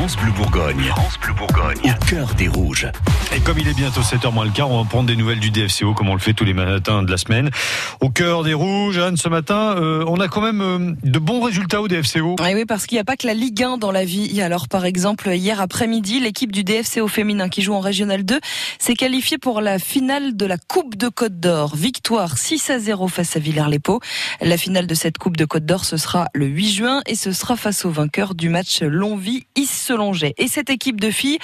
France Bleu Bourgogne. France Bleu Bourgogne. Au cœur des rouges. Et comme il est bientôt 7h moins le quart, on va prendre des nouvelles du DFCO comme on le fait tous les matins de la semaine. Au cœur des rouges, Anne, ce matin, euh, on a quand même euh, de bons résultats au DFCO. Oui, oui, parce qu'il n'y a pas que la Ligue 1 dans la vie. Alors, par exemple, hier après-midi, l'équipe du DFCO féminin qui joue en Régional 2 s'est qualifiée pour la finale de la Coupe de Côte d'Or. Victoire 6 à 0 face à Villers-les-Paux. La finale de cette Coupe de Côte d'Or, ce sera le 8 juin et ce sera face au vainqueur du match Longvie-Is-Selonget. Et cette équipe de filles,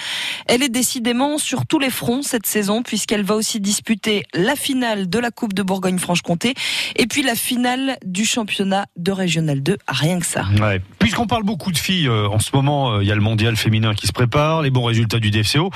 elle est décidément sur tous les fronts cette saison puisqu'elle va aussi disputer la finale de la Coupe de Bourgogne-Franche-Comté et puis la finale du championnat de Régional 2. Rien que ça. Puisqu'on parle beaucoup de filles euh, en ce moment, euh, il y a le mondial féminin qui se prépare, les bons résultats du DFCO.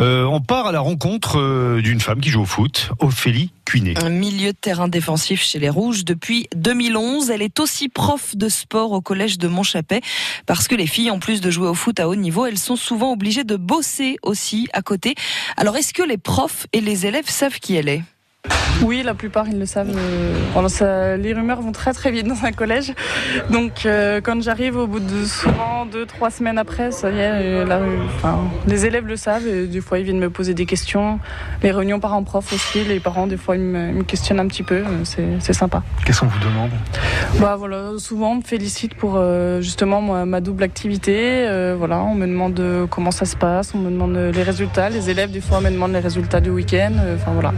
Euh, on part à la rencontre d'une femme qui joue au foot, Ophélie Un milieu de terrain défensif chez les Rouges depuis 2011. Elle est aussi prof de sport au collège de Montchapet parce que les filles, en plus de jouer au foot à haut niveau, elles sont souvent obligées de bosser aussi à côté. Alors, est-ce que les profs et les élèves savent qui elle est? Oui, la plupart ils le savent. euh, ça- les rumeurs vont très très vite dans un collège. Donc euh, quand j'arrive au bout de souvent deux trois semaines après, ça y est, euh, enfin, les élèves le savent. Et des fois ils viennent me poser des questions. Les réunions parents-prof aussi, les parents des fois ils me, ils me questionnent un petit peu. C'est sympa. Qu'est-ce qu'on vous demande? Bah voilà, souvent on me félicite pour euh, justement moi, ma double activité. Euh, voilà, on me demande comment ça se passe, on me demande les résultats. Les élèves des fois me demandent les résultats du week-end. Enfin voilà.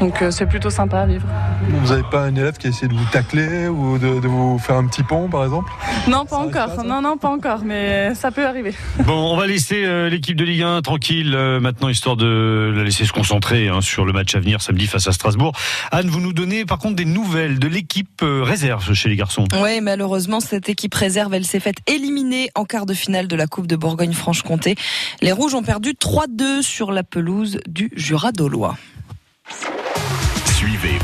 Donc euh, c'est plutôt sympa à vivre. Vous n'avez pas un élève qui a essayé de vous tacler ou de, de vous faire un petit pont, par exemple Non, pas Ça encore. pas, non, non, pas encore, mais ça peut arriver. Bon, on va laisser euh, l'équipe de Ligue 1 tranquille euh, maintenant, histoire de la laisser se concentrer hein, sur le match à venir samedi face à Strasbourg. Anne, vous nous donnez par contre des nouvelles de l'équipe euh, réserve chez les garçons. Oui, malheureusement, cette équipe réserve, elle s'est faite éliminer en quart de finale de la Coupe de Bourgogne-Franche-Comté. Les Rouges ont perdu 3-2 sur la pelouse du Jura d'Aulois.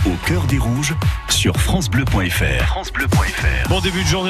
Au cœur des rouges sur FranceBleu.fr. FranceBleu.fr. Bon début de journée.